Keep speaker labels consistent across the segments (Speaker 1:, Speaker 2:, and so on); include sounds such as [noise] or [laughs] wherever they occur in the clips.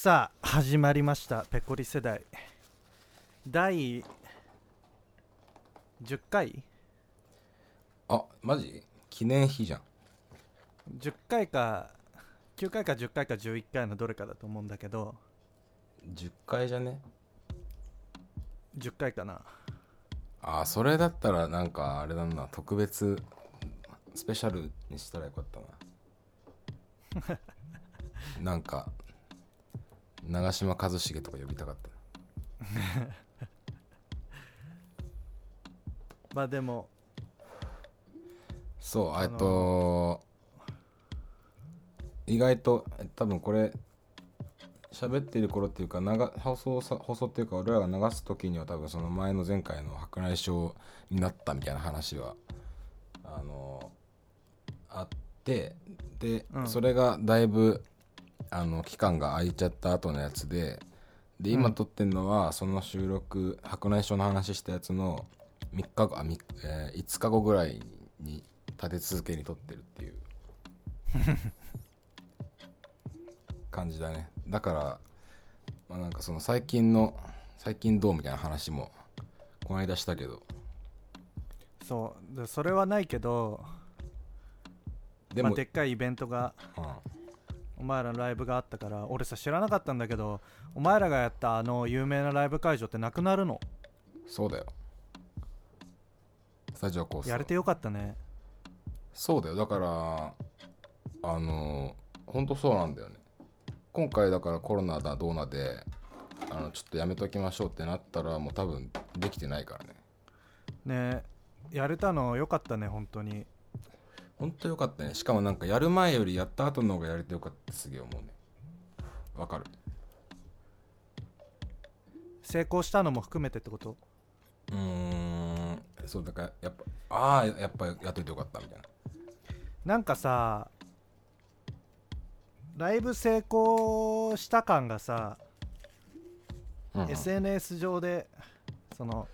Speaker 1: さあ始まりましたペコリ世代。第10回？
Speaker 2: あマジ？記念日じゃん。
Speaker 1: 10回か9回か10回か11回のどれかだと思うんだけど。
Speaker 2: 10回じゃね
Speaker 1: ？10回かな。
Speaker 2: あそれだったらなんかあれだな特別スペシャルにしたらよかったな。[laughs] なんか長嶋一茂とか呼びたかった。[laughs]
Speaker 1: まあでも。
Speaker 2: そうえっと意外とえ多分これ喋ってる頃っていうか長放送さ放送っていうか俺らが流す時には多分その前の前回の白内障になったみたいな話はあのあってで、
Speaker 1: うん。
Speaker 2: それがだいぶあの期間が空いちゃった後のやつでで今
Speaker 1: うん。
Speaker 2: 撮ってるのはその収録白内障の話したやつの3日後あ、みえー5日後ぐらいに立て続けに撮ってるっていう。[laughs] 感じだね。だからまあなんかその最近の最近どうみたいな話もこの間したけど。
Speaker 1: そう。でそれはないけど
Speaker 2: でも、
Speaker 1: まあ、でっかいイベントが
Speaker 2: うん
Speaker 1: お前らのライブがあったから俺さ知らなかったんだけどお前らがやったあの有名なライブ会場ってなくなるの。
Speaker 2: そうだよ。スタジオコース
Speaker 1: やれてよかったね。
Speaker 2: そうだよ。だからあの本当そうなんだよね。今回だからコロナだどうなであのちょっとやめときましょうってなったらもう多分できてないからね。
Speaker 1: ねやれたのよかったね本当に
Speaker 2: 本当よかったね。しかもなんかやる前よりやった後の方がやれてよかったすげえ思うね。わかる。
Speaker 1: 成功したのも含めてってこと？
Speaker 2: うーん。そうだからやっぱああやっぱやっといてよかったみたいな。
Speaker 1: なんかさライブ成功した感がさ、
Speaker 2: うんうん。
Speaker 1: SNS 上でその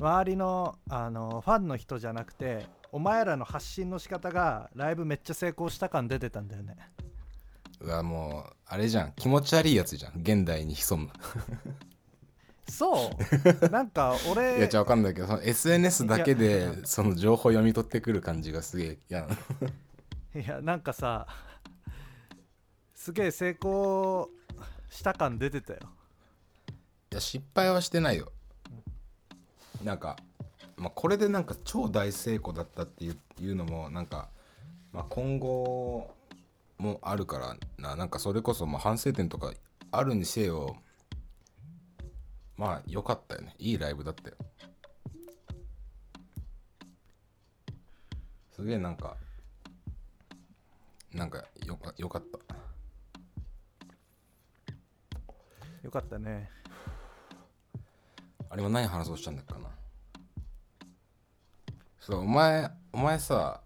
Speaker 1: 周りのあのファンの人じゃなくてお前らの発信の仕方がライブめっちゃ成功した感出てたんだよね。
Speaker 2: うわもうあれじゃん。気持ち悪いやつじゃん。現代に潜む
Speaker 1: そう。[laughs] なんか
Speaker 2: いや
Speaker 1: 俺
Speaker 2: じゃあわかんないけどその SNS だけでその情報読み取ってくる感じがすげえ嫌なの。
Speaker 1: いやなんかさすげえ成功した感出てたよ。
Speaker 2: いや失敗はしてないよ。なんか、まあ、これでなんか超大成功だったっていういうのもなんか、まあ、今後もあるからな。なんかそれこそまあ反省点とかあるにせよまあ良かったよね。いいライブだったよ。すげえなんかなんかよかよかった。
Speaker 1: よかったね。
Speaker 2: あれは何話そうとしたんだっけかなそうお前お前さ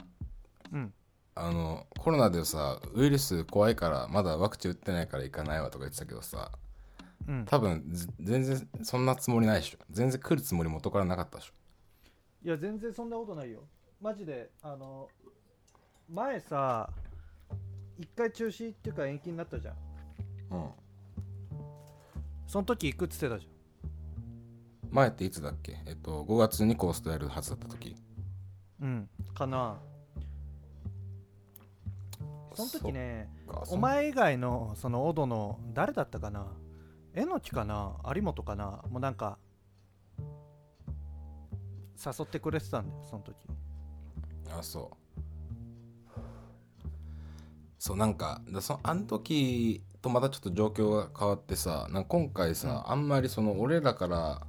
Speaker 1: うん。
Speaker 2: あのコロナでさウイルス怖いからまだワクチン打ってないから行かないわとか言ってたけどさ
Speaker 1: うん。
Speaker 2: 多分ず全然そんなつもりないでしょ。全然来るつもり元からなかったでしょ。
Speaker 1: いや全然そんなことないよ。マジであの前さ一回中止っていうか延期になったじゃん。
Speaker 2: うん。
Speaker 1: その時行くっつってたじ
Speaker 2: 前っていつだっけ？えっと5月にコーストやるはずだった時。
Speaker 1: ゃんうん。かな。その時ねお前以外のそのオドの誰だったかな？えのきかな？有本かな？もうなんか誘ってくれてたんだよその時。
Speaker 2: あそう。そうなんかだそあの時とまたちょっと状況が変わってさなんか今回さ、あんまりその俺らから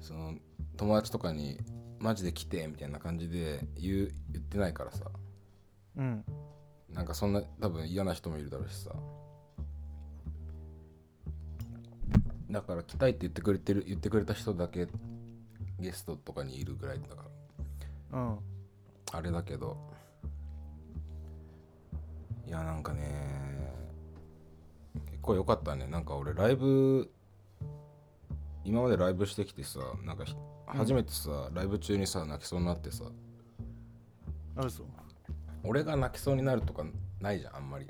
Speaker 2: その友達とかにマジで来てみたいな感じで言う言ってないからさ。
Speaker 1: うん。
Speaker 2: なんかそんな多分嫌な人もいるだろうしさ。だから来たいって言ってくれてる言ってくれた人だけゲストとかにいるぐらいだから。
Speaker 1: うん。
Speaker 2: あれだけど。いやなんかね結構良かったね。なんか俺ライブ今までライブしてきてさなんかひ初めてさ、ライブ中にさ泣きそうになってさ。
Speaker 1: あるそう
Speaker 2: 俺が泣きそうになるとかないじゃんあんまり。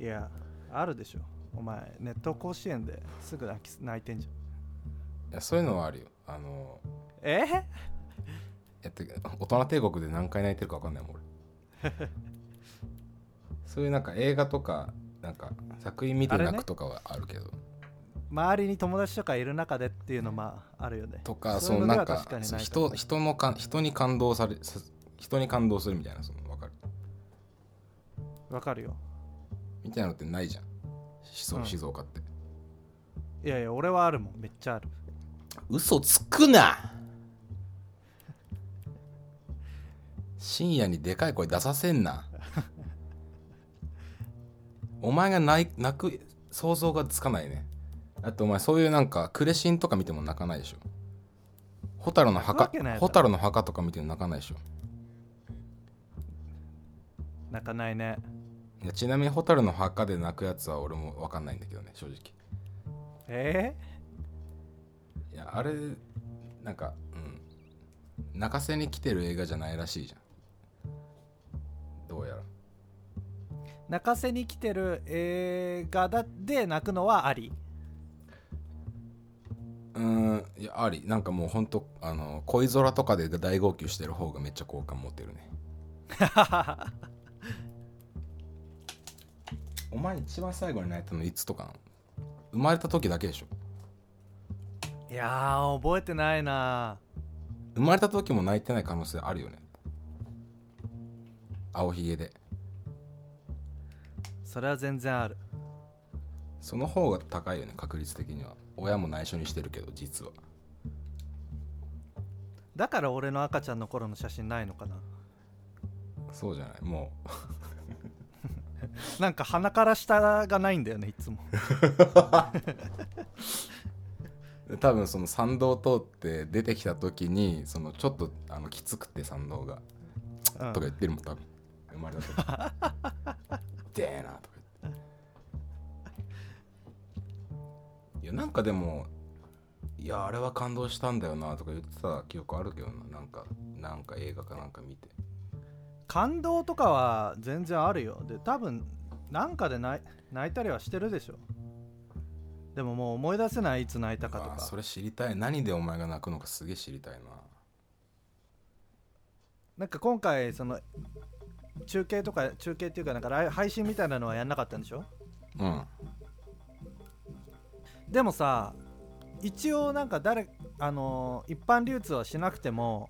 Speaker 1: いやあるでしょ。お前ネット甲子園ですぐ泣き泣いてんじゃん。
Speaker 2: いやそういうのはあるよ。あの
Speaker 1: え？
Speaker 2: やって大人帝国で何回泣いてるか分かんないもん俺。[laughs] そういうなんか映画とかなんか作品見て泣くとかはあるけど、
Speaker 1: 周りに友達とかいる中でっていうのまああるよね。
Speaker 2: とか
Speaker 1: その
Speaker 2: なんか人
Speaker 1: も
Speaker 2: 人のか人に感動されさ人に感動するみたいなその分かる。
Speaker 1: わかるよ。
Speaker 2: みたいなのってないじゃん。静
Speaker 1: うん。
Speaker 2: 静岡って、
Speaker 1: いやいや俺はあるもん。めっちゃある。
Speaker 2: 嘘つくな！[laughs] 深夜にでかい声出させんなお前が泣く想像がつかないね。だってお前そういうなんかクレシンとか見ても泣かないでしょ。蛍の墓蛍の墓とか見ても泣かないでしょ。
Speaker 1: 泣かないね。
Speaker 2: いやちなみに蛍の墓で泣くやつは俺も分かんないんだけどね正直。
Speaker 1: え
Speaker 2: いやあれなんかうん。泣かせに来てる映画じゃないらしいじゃん
Speaker 1: 泣かせに来てる映画だで泣くのはあり？
Speaker 2: うーんいやあり。なんかもうほんとあの恋空とかで大号泣してる方がめっちゃ好感持ってるね。[laughs] お前一番最後に泣いたのいつとか生まれた時だけでしょ。
Speaker 1: いやー覚えてないな。
Speaker 2: 生まれた時も泣いてない可能性あるよね。青ひげで
Speaker 1: それは全然ある。
Speaker 2: その方が高いよね確率的には。親も内緒にしてるけど実は。
Speaker 1: だから俺の赤ちゃんの頃の写真ないのかな？
Speaker 2: そうじゃない？も [laughs]
Speaker 1: なんか鼻から下がないんだよねいつも。
Speaker 2: う [laughs] 多分その参道通って出てきた時にそのちょっとあのきつくて参道が。
Speaker 1: うん。
Speaker 2: とか言ってるもん多分。生まれた時 [laughs] でーなとか言って。いやなんかでもいやあれは感動したんだよなとか言ってた記憶あるけどな。なんかなんか映画かなんか見て。
Speaker 1: 感動とかは全然あるよ。で多分なんかで泣い泣いたりはしてるでしょ。でももう思い出せないいつ泣いたかとか。
Speaker 2: あそれ知りたい。何でお前が泣くのかすげえ知りたいな。
Speaker 1: なんか今回その中継とか中継っていうかなんか配信みたいなのはやんなかったんでしょ？
Speaker 2: うん。
Speaker 1: でもさ一応なんか誰あのー一般流通はしなくても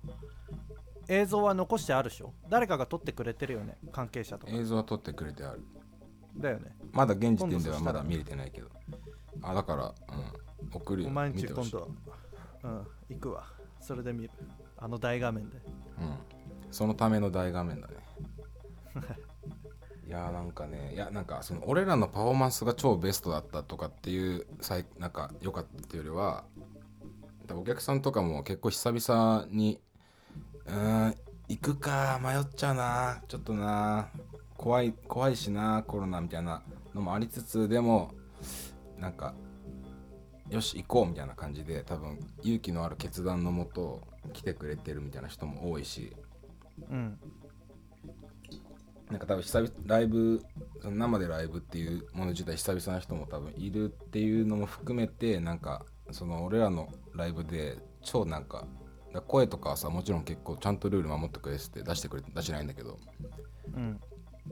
Speaker 1: 映像は残してあるでしょ？誰かが撮ってくれてるよね？関係者とか。
Speaker 2: 映像は撮ってくれてある。
Speaker 1: だよね。
Speaker 2: まだ現時点ではまだ見れてないけど。あだからうん。送るよ。
Speaker 1: お前んち今度うん行くわ。それで見る。あの大画面で。
Speaker 2: うん。そのための大画面だね [laughs] いやーなんかねいやなんかその俺らのパフォーマンスが超ベストだったとかっていうさいなんか良かったっていうよりはお客さんとかも結構久々にうーん行くか迷っちゃうなちょっとな怖い怖いしなコロナみたいなのもありつつでもなんかよし行こうみたいな感じで多分勇気のある決断のもと来てくれてるみたいな人も多いし。
Speaker 1: うん。
Speaker 2: なんか多分久々ライブその生でライブっていうもの自体久々な人も多分いるっていうのも含めてなんかその俺らのライブで超なんかだ声とかはさもちろん結構ちゃんとルール守ってくれてて出してくれ出してないんだけど
Speaker 1: うん。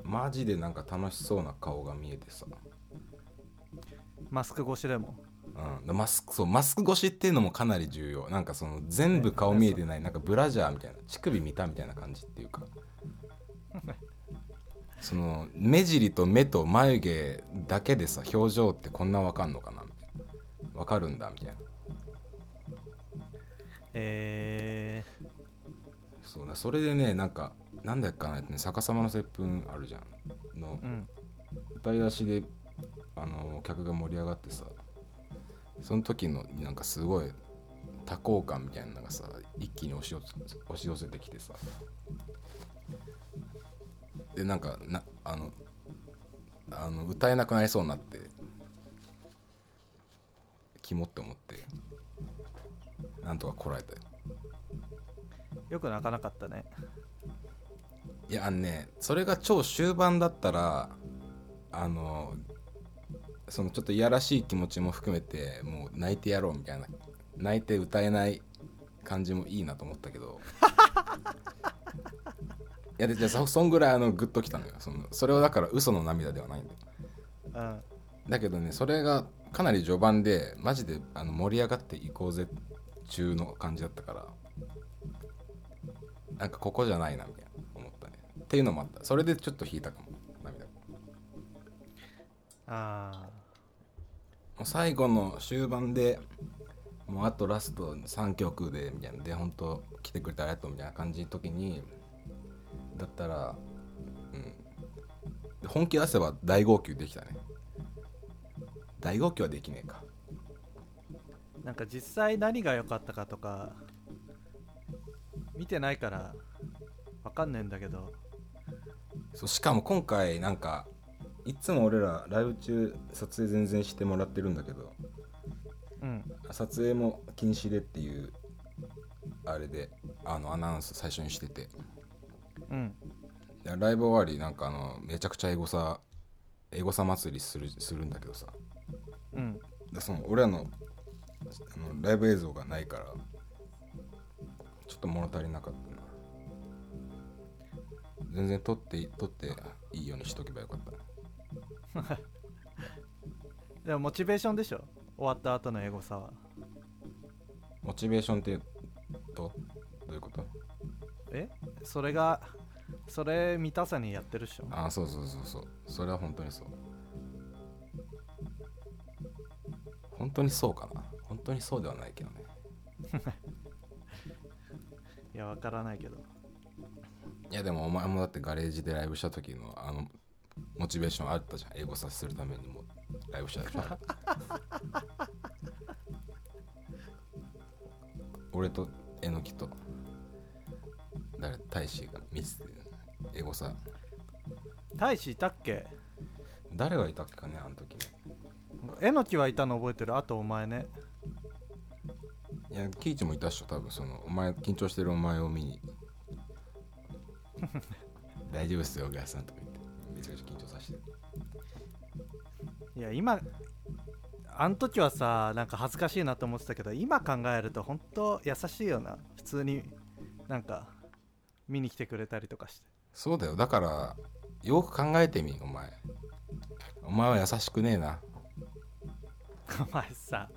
Speaker 2: マジでなんか楽しそうな顔が見えてさ、
Speaker 1: マスク越しでも。
Speaker 2: うん、でマスクそうマスク越しっていうのもかなり重要。なんかその全部顔見えてないなんかブラジャーみたいな乳首見たみたいな感じっていうか [laughs] その目尻と目と眉毛だけでさ表情ってこんなわかんのかな？みたいなわかるんだみたいな。
Speaker 1: え
Speaker 2: そうだそれでねなんかなんだっけかなってね逆さまの接吻あるじゃん。の
Speaker 1: ー、うん。
Speaker 2: 歌い出しであの客が盛り上がってさその時のなんかすごい多幸感みたいなのがさ一気に押し寄せ押し寄せてきてさでなんかなあのあの歌えなくなりそうになってキモって思ってなんとかこらえたよ
Speaker 1: よく泣かなかったね。
Speaker 2: いやあのねそれが超終盤だったらあのそのちょっといやらしい気持ちも含めてもう泣いてやろうみたいな泣いて歌えない感じもいいなと思ったけど。い [laughs] やでじゃあそそんぐらいあのグッときたのよ。そのそれはだから嘘の涙ではないんだよ。
Speaker 1: うん。
Speaker 2: だけどねそれがかなり序盤でマジであの盛り上がっていこうぜ中の感じだったからなんかここじゃないなみたいな思ったね。っていうのもあった。それでちょっと引いたかも。涙も
Speaker 1: あ
Speaker 2: う最後の終盤でもうあとラスト3曲でみたいな。で本当来てくれてありがとうみたいな感じの時にだったらうん。本気出せば大号泣できたね。大号泣はできねえか。
Speaker 1: ーなんか実際何が良かったかとか見てないからわかんねえんだけど。
Speaker 2: そうしかも今回なんかいつも俺らライブ中撮影全然してもらってるんだけど
Speaker 1: うん。
Speaker 2: 撮影も禁止でっていうあれであのアナウンス最初にしてて
Speaker 1: うん。
Speaker 2: でライブ終わりなんかあのめちゃくちゃエゴサエゴサ祭りするするんだけどさ。
Speaker 1: うん。
Speaker 2: でその俺らのあのライブ映像がないからちょっと物足りなかったな。全然撮って撮っていいようにしとけばよかった。[laughs]
Speaker 1: でもモチベーションでしょ？終わった後のエゴサは。
Speaker 2: モチベーションっていうとどういうこと？
Speaker 1: え？それがそれ満たさにやってるっしょ。
Speaker 2: ああそうそうそうそう。それは本当にそう。本当にそうかな。本当にそうではないけどね。[laughs]
Speaker 1: いやわからないけど。
Speaker 2: いやでもお前もだってガレージでライブした時のあのモチベーションあったじゃん。英語させるためにもライブしたでしょ俺とえのきと誰大使が見せてエゴさ
Speaker 1: 大使いたっけ？
Speaker 2: 誰がいたっけかねあの時。ね
Speaker 1: えのきはいたの覚えてる？あとお前ね。
Speaker 2: いやキイチもいたっしょ多分そのお前緊張してるお前を見に。[laughs] 大丈夫っすよ小川さんとか言って。めちゃくちゃ緊張させて。
Speaker 1: いや今あの時はさなんか恥ずかしいなと思ってたけど今考えると本当優しいよな。普通になんか見に来てくれたりとかして。
Speaker 2: そうだよ。だからよく考えてみお前。お前は優しくねえな。[laughs]
Speaker 1: お前さ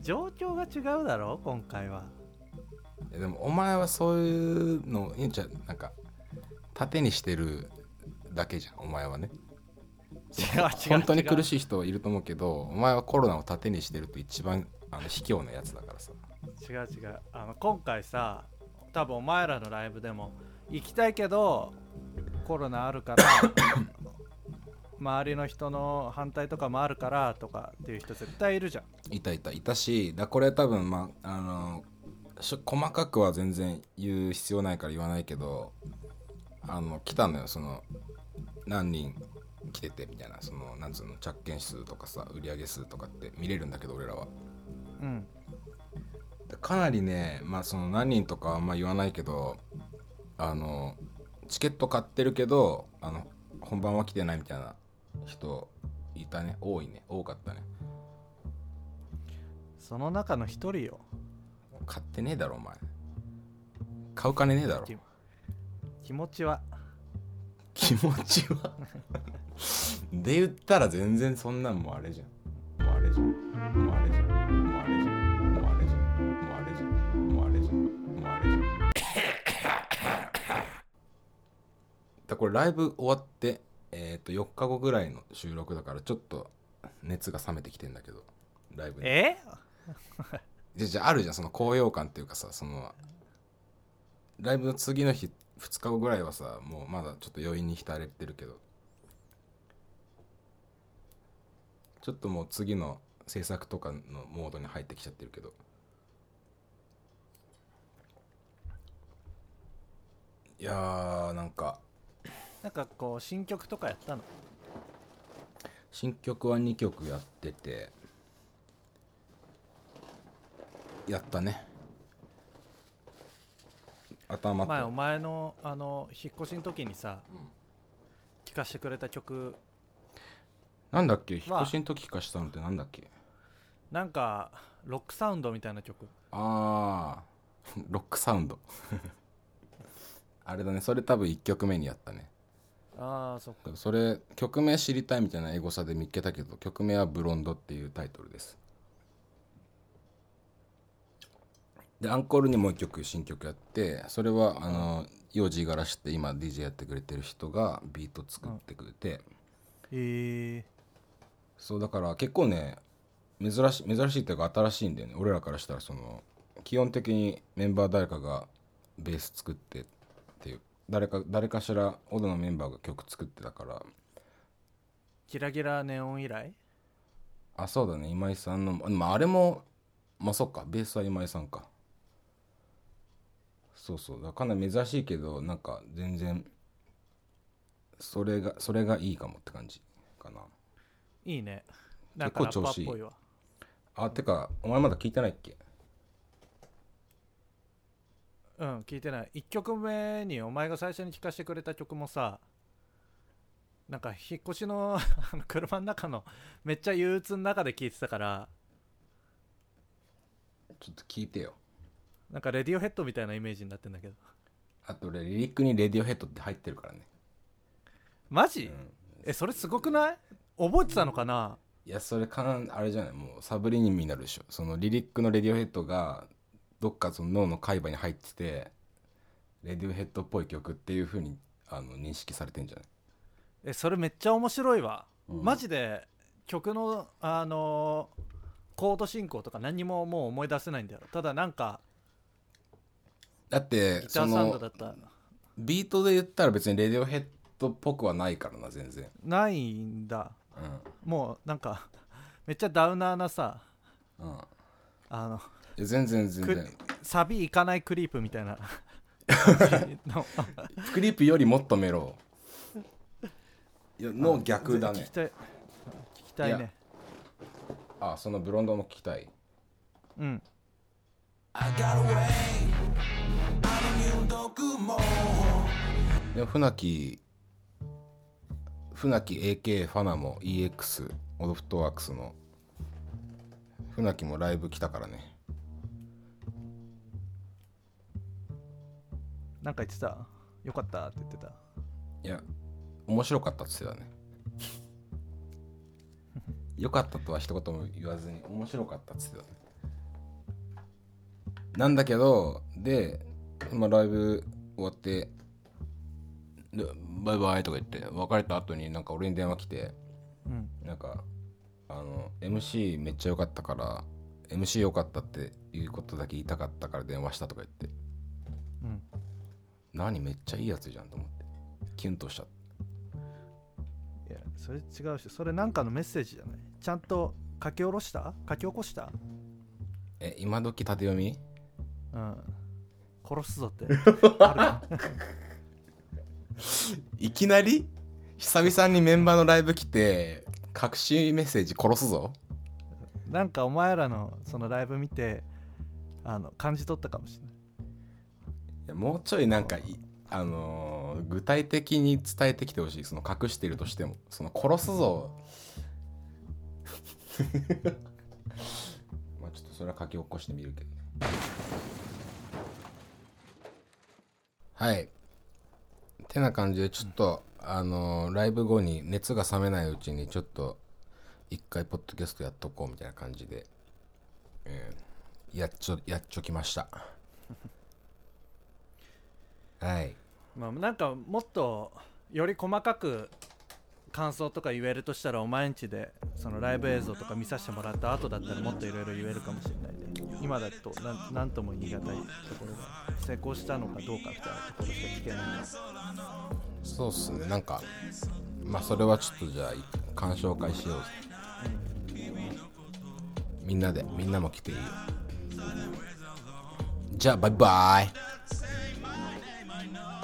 Speaker 1: 状況が違うだろ今回は。い
Speaker 2: やでもお前はそういうのいいんちゃうなんか盾にしてるだけじゃんお前はね。
Speaker 1: 違う違う
Speaker 2: 本当に苦
Speaker 1: い
Speaker 2: しい人いると思うけどお前はコロナを盾にしてると一番あの卑怯なやつだからさ。
Speaker 1: 違う違う。あの今回さ多分お前らのライブでも行きたいけどコロナあるから [coughs] 周りの人の反対とかもあるからとかっていう人絶対いるじゃん。
Speaker 2: いたいたいたしだこれ多分まああのし細かくは全然言う必要ないから言わないけどあの来たのよその何人来ててみたいなそのなんつうの着券数とかさ売上数とかって見れるんだけど俺らは。
Speaker 1: うん。
Speaker 2: でかなりねまあその何人とかはあんま言わないけどあのチケット買ってるけどあの本番は来てないみたいな人いたね。多いね。多かったね。
Speaker 1: その中の一人よ。
Speaker 2: 買ってねえだろお前。買う金ねえだろ。
Speaker 1: き気持ちは。
Speaker 2: 気持ちは？[laughs] で言ったら全然そんなんもうあれじゃん。もうあれじゃん。もうあれじゃんだこれライブ終わってえっ、と4日後ぐらいの収録だからちょっと熱が冷めてきてんだけどライブに。
Speaker 1: え？[laughs]
Speaker 2: じゃじゃああるじゃんその高揚感っていうかさそのライブの次の日2日後ぐらいはさもうまだちょっと余韻に浸れてるけど。ちょっともう次の制作とかのモードに入ってきちゃってるけど。いやーなんか
Speaker 1: なんかこう新曲とかやったの？
Speaker 2: 新曲は2曲やっててやったね。頭と。
Speaker 1: 前お前のあの引っ越しの時にさ、聴かせてくれた曲。
Speaker 2: なんだっけ？引っ
Speaker 1: まあ
Speaker 2: 越しの時聞かしたのってなんだっけ？
Speaker 1: なんかロックサウンドみたいな曲。
Speaker 2: ああ [laughs] ロックサウンド。[laughs] あれだね。それ多分1曲目にやったね
Speaker 1: ああそっか。
Speaker 2: それ曲名知りたいみたいなエゴサで見っけたけど曲名は「ブロンド」っていうタイトルです。でアンコールにもう一曲新曲やってそれはあの幼児がらして今 DJ やってくれてる人がビート作ってくれて、
Speaker 1: へえ
Speaker 2: そうだから結構ね珍しい珍しいっていうか新しいんだよね。俺らからしたらその基本的にメンバー誰かがベース作って誰か誰かしらオドのメンバーが曲作ってたから。
Speaker 1: キラキラネオン以来？
Speaker 2: あそうだね。今井さんのまああれもまあそっか。ベースは今井さんか。そうそう。だかなり珍しいけどなんか全然それがそれがいいかもって感じかな。い
Speaker 1: いね。
Speaker 2: 結構調子いい。あてかお前まだ聞いてないっけ？
Speaker 1: うん聞いてない。1曲目にお前が最初に聴かせてくれた曲もさなんか引っ越しの [laughs] 車の中のめっちゃ憂鬱の中で聴いてたから
Speaker 2: ちょっと聞いてよ。
Speaker 1: なんかレディオヘッドみたいなイメージになってんだけど。
Speaker 2: あと俺リリックに「レディオヘッド」って入ってるからね。
Speaker 1: マジ、
Speaker 2: うん。
Speaker 1: えそれすごくない？覚えてたのかな？い
Speaker 2: やそれかんあれじゃない？もうサブリミナルでしょ。そのリリックの「レディオヘッド」がどっかその脳の海馬に入っててレディオヘッドっぽい曲っていう風にあの認識されてんじゃない？
Speaker 1: えそれめっちゃ面白いわ、
Speaker 2: うん。
Speaker 1: マジで曲のあのーコード進行とか何にももう思い出せないんだよ。ただなんか
Speaker 2: だってそ
Speaker 1: ギターサウンド
Speaker 2: の
Speaker 1: だった
Speaker 2: ビートで言ったら別にレディオヘッドっぽくはないからな全然。
Speaker 1: ないんだ。
Speaker 2: う
Speaker 1: もうなんかめっちゃダウナーなさ
Speaker 2: んうん。
Speaker 1: あの
Speaker 2: いや全然全
Speaker 1: く
Speaker 2: 然
Speaker 1: サビいかないクリープみたいな。の [laughs]
Speaker 2: クリープよりもっとメロ。の逆だね。
Speaker 1: 聞きたい。聞きたい
Speaker 2: い
Speaker 1: ね
Speaker 2: あそのブロンドも聞きたい。
Speaker 1: うん。
Speaker 2: でも船木船木 AK ファナモ EX オドフットワークスの。船木もライブ来たからね
Speaker 1: なんか言ってた？よかったって言ってた？
Speaker 2: いや面白かったっつってたね。[laughs] よかったとは一言も言わずに面白かったっつってたね。なんだけどで、まあ、ライブ終わってでバイバイとか言って別れた後になんか俺に電話来て
Speaker 1: うん。
Speaker 2: なんかあの MC めっちゃ良かったから MC 良かったっていうことだけ言いたかったから電話したとか言って。
Speaker 1: うん
Speaker 2: 何めっちゃいいやつじゃんと思って。キュンとしちゃっ
Speaker 1: いやそれ違うしそれなんかのメッセージじゃない？ちゃんと書き下ろした？書き起こした？
Speaker 2: え今時縦読み？
Speaker 1: うん。殺すぞって。[laughs]
Speaker 2: いきなり？久々にメンバーのライブ来て隠しメッセージ殺すぞ。
Speaker 1: なんかお前らのそのライブ見てあの感じ取ったかもしれない
Speaker 2: もうちょいなんかあのー具体的に伝えてきてほしい。その隠してるとしても。その殺すぞ。[laughs] まあちょっとそれは書き起こしてみるけどはい。てな感じでちょっと、あのーライブ後に熱が冷めないうちにちょっと一回ポッドキャストやっとこうみたいな感じで、えーやっちょやっちょきました。はい。
Speaker 1: まあなんかもっとより細かく感想とか言えるとしたらお前んちでそのライブ映像とか見させてもらった後だったらもっといろいろ言えるかもしれないね今だとなんなんとも言い難いところが成功したのかどうかみたいなところしか聞けない
Speaker 2: そうっすね。なんかまあそれはちょっとじゃあ鑑賞会しようぜ。みんなでみんなも来ていい？よじゃあバイバイ。know.